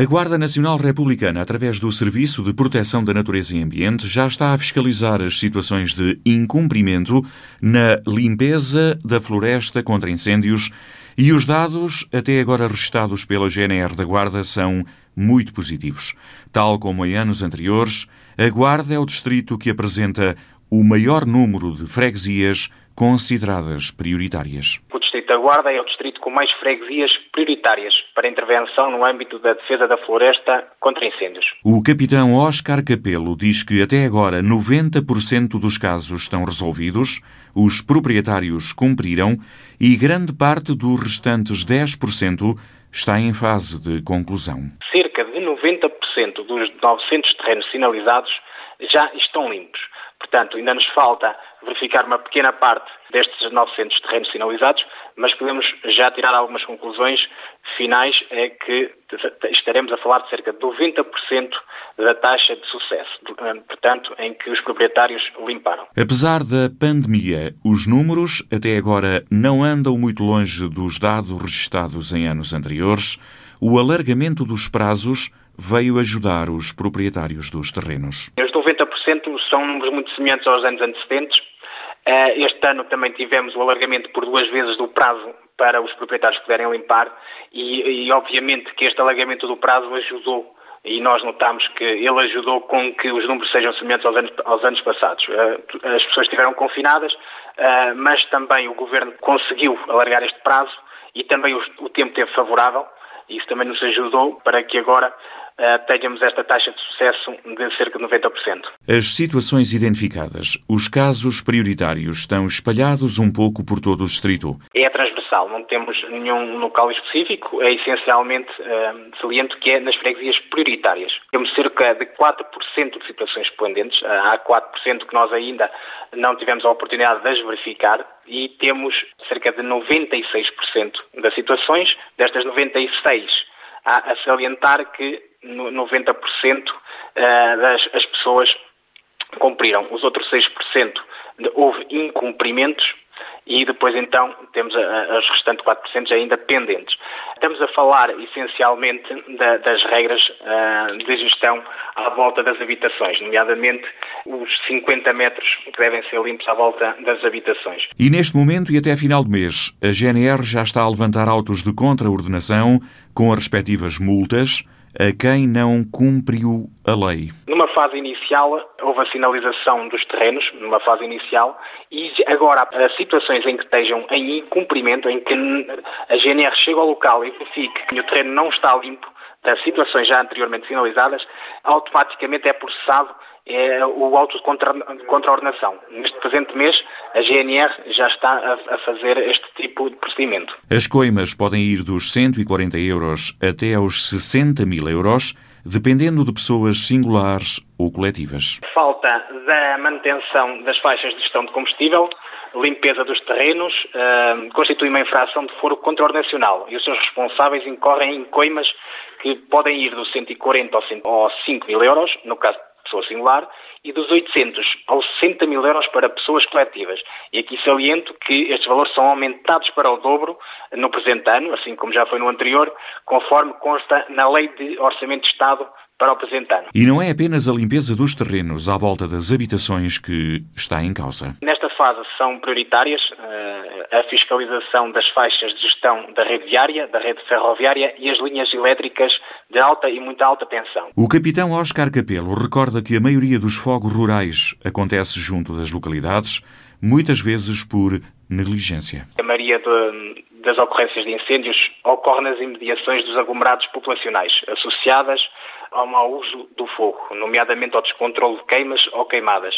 A Guarda Nacional Republicana, através do Serviço de Proteção da Natureza e Ambiente, já está a fiscalizar as situações de incumprimento na limpeza da floresta contra incêndios e os dados, até agora registados pela GNR da Guarda, são muito positivos. Tal como em anos anteriores, a Guarda é o distrito que apresenta o maior número de freguesias consideradas prioritárias. Distrito da Guarda é o distrito com mais freguesias prioritárias para intervenção no âmbito da defesa da floresta contra incêndios. O capitão Oscar Capelo diz que até agora 90% dos casos estão resolvidos, os proprietários cumpriram e grande parte dos restantes 10% está em fase de conclusão. Cerca de 90% dos 900 terrenos sinalizados já estão limpos. Portanto, ainda nos falta verificar uma pequena parte destes 900 terrenos sinalizados, mas podemos já tirar algumas conclusões finais, é que estaremos a falar de cerca de 90% da taxa de sucesso, eh, portanto, em que os proprietários limparam. Apesar da pandemia, os números até agora não andam muito longe dos dados registados em anos anteriores. O alargamento dos prazos veio ajudar os proprietários dos terrenos. Os 90% são números muito semelhantes aos anos antecedentes. Eh, este ano também tivemos o alargamento por duas vezes do prazo para os proprietários poderem limpar e, e obviamente que este alargamento do prazo ajudou e nós notamos que ele ajudou com que os números sejam semelhantes aos anos, aos anos passados. Eh, as pessoas estiveram confinadas, eh, mas também o Governo conseguiu alargar este prazo e também o, tempo teve favorável. Isso também nos ajudou para que agora eh, tenhamos esta taxa de sucesso de cerca de 90%. As situações identificadas, os casos prioritários, estão espalhados um pouco por todo o distrito? É transversal, não temos nenhum local específico, é essencialmente uh, saliente que é nas freguesias prioritárias. Temos cerca de 4% de situações pendentes, uh, há 4% que nós ainda não tivemos a oportunidade de as verificar. E temos cerca de 96% das situações, destas 96% a, a salientar que 90% eh, das as pessoas cumpriram. Os outros 6% houve incumprimentos e depois então temos os restantes 4% ainda pendentes. Estamos a falar essencialmente da, das regras uh, de gestão à volta das habitações, nomeadamente os 50 metros que devem ser limpos à volta das habitações. E neste momento e até final do mês, a GNR já está a levantar autos de contraordenação com as respectivas multas a quem não cumpriu a lei? Numa fase inicial, houve a sinalização dos terrenos, numa fase inicial, e agora as situações em que estejam em incumprimento, em que a GNR chega ao local e verifique que o terreno não está limpo, das situações já anteriormente sinalizadas, automaticamente é processado é o auto de contraordenação. Neste presente mês, a GNR já está a, fazer este tipo de procedimento. As coimas podem ir dos 140 euros até aos 60 mil euros, dependendo de pessoas singulares ou coletivas. Falta da manutenção das faixas de gestão de combustível, limpeza dos terrenos, uh, constitui uma infração de foro contraordenacional e os seus responsáveis incorrem em coimas que podem ir dos 140 aos 5 mil euros, no caso pessoa singular, e dos 800 aos 60 mil euros para pessoas coletivas. E aqui saliento que estes valores são aumentados para o dobro no presente ano, assim como já foi no anterior, conforme consta na Lei de Orçamento de Estado para o presente ano. E não é apenas a limpeza dos terrenos à volta das habitações que está em causa. Nesta fase são prioritárias uh, a fiscalização das faixas de gestão da rede viária, da rede ferroviária e as linhas elétricas de alta e muito alta tensão. O capitão Oscar Capelo recorda que a maioria dos fogos rurais acontece junto das localidades, muitas vezes por negligência. A maioria de, das ocorrências de incêndios ocorre nas imediações dos aglomerados populacionais, associadas ao mau uso do fogo, nomeadamente ao descontrole de queimas ou queimadas.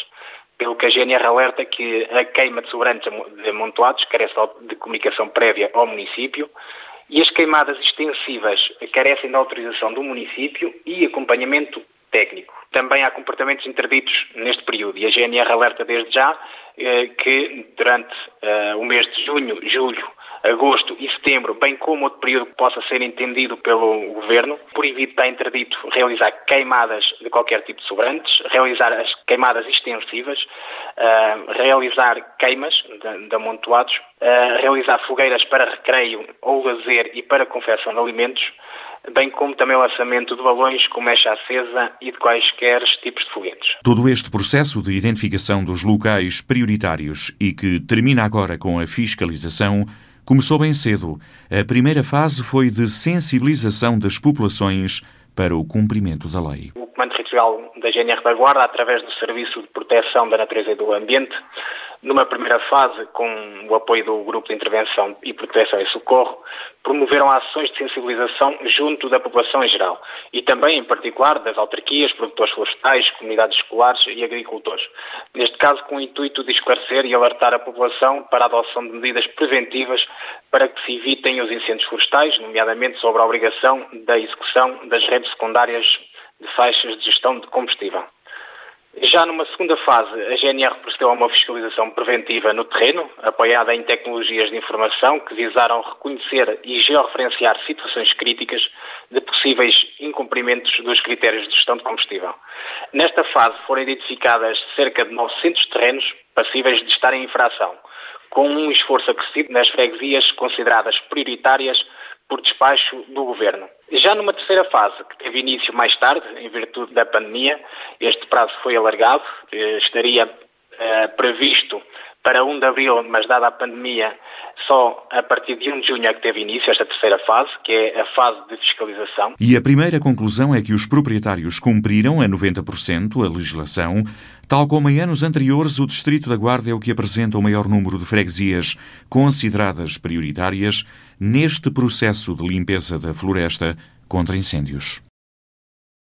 Pelo que a GNR alerta que a queima de sobrantes amontoados carece de comunicação prévia ao município e as queimadas extensivas carecem da autorização do município e acompanhamento técnico. Também há comportamentos interditos neste período e a GNR alerta desde já eh, que durante eh, o mês de junho, julho agosto e setembro, bem como outro período que possa ser entendido pelo Governo, proibido está interdito realizar queimadas de qualquer tipo de sobrantes, realizar as queimadas extensivas, uh, realizar queimas de, de amontoados, uh, realizar fogueiras para recreio ou lazer e para confecção de alimentos, bem como também o lançamento de balões com mecha acesa e de quaisquer tipos de foguetes. Todo este processo de identificação dos locais prioritários e que termina agora com a fiscalização começou bem cedo. A primeira fase foi de sensibilização das populações para o cumprimento da lei. O Comando Territorial da GNR da Guarda, através do Serviço de Proteção da Natureza e do Ambiente, numa primeira fase, com o apoio do Grupo de Intervenção e Proteção e Socorro, promoveram ações de sensibilização junto da população em geral e também, em particular, das autarquias, produtores florestais, comunidades escolares e agricultores. Neste caso, com o intuito de esclarecer e alertar a população para a adoção de medidas preventivas para que se evitem os incêndios florestais, nomeadamente sobre a obrigação da execução das redes secundárias de faixas de gestão de combustível. Já numa segunda fase, a GNR procedeu a uma fiscalização preventiva no terreno, apoiada em tecnologias de informação que visaram reconhecer e georreferenciar situações críticas de possíveis incumprimentos dos critérios de gestão de combustível. Nesta fase foram identificadas cerca de 900 terrenos passíveis de estar em infração, com um esforço acrescido nas freguesias consideradas prioritárias por despacho do Governo. Já numa terceira fase, que teve início mais tarde, em virtude da pandemia, este prazo foi alargado, eh, estaria eh, previsto para 1 de abril, mas dada a pandemia, só a partir de 1 de junho é que teve início esta terceira fase, que é a fase de fiscalização. E a primeira conclusão é que os proprietários cumpriram a 90% a legislação, tal como em anos anteriores o Distrito da Guarda é o que apresenta o maior número de freguesias consideradas prioritárias neste processo de limpeza da floresta contra incêndios.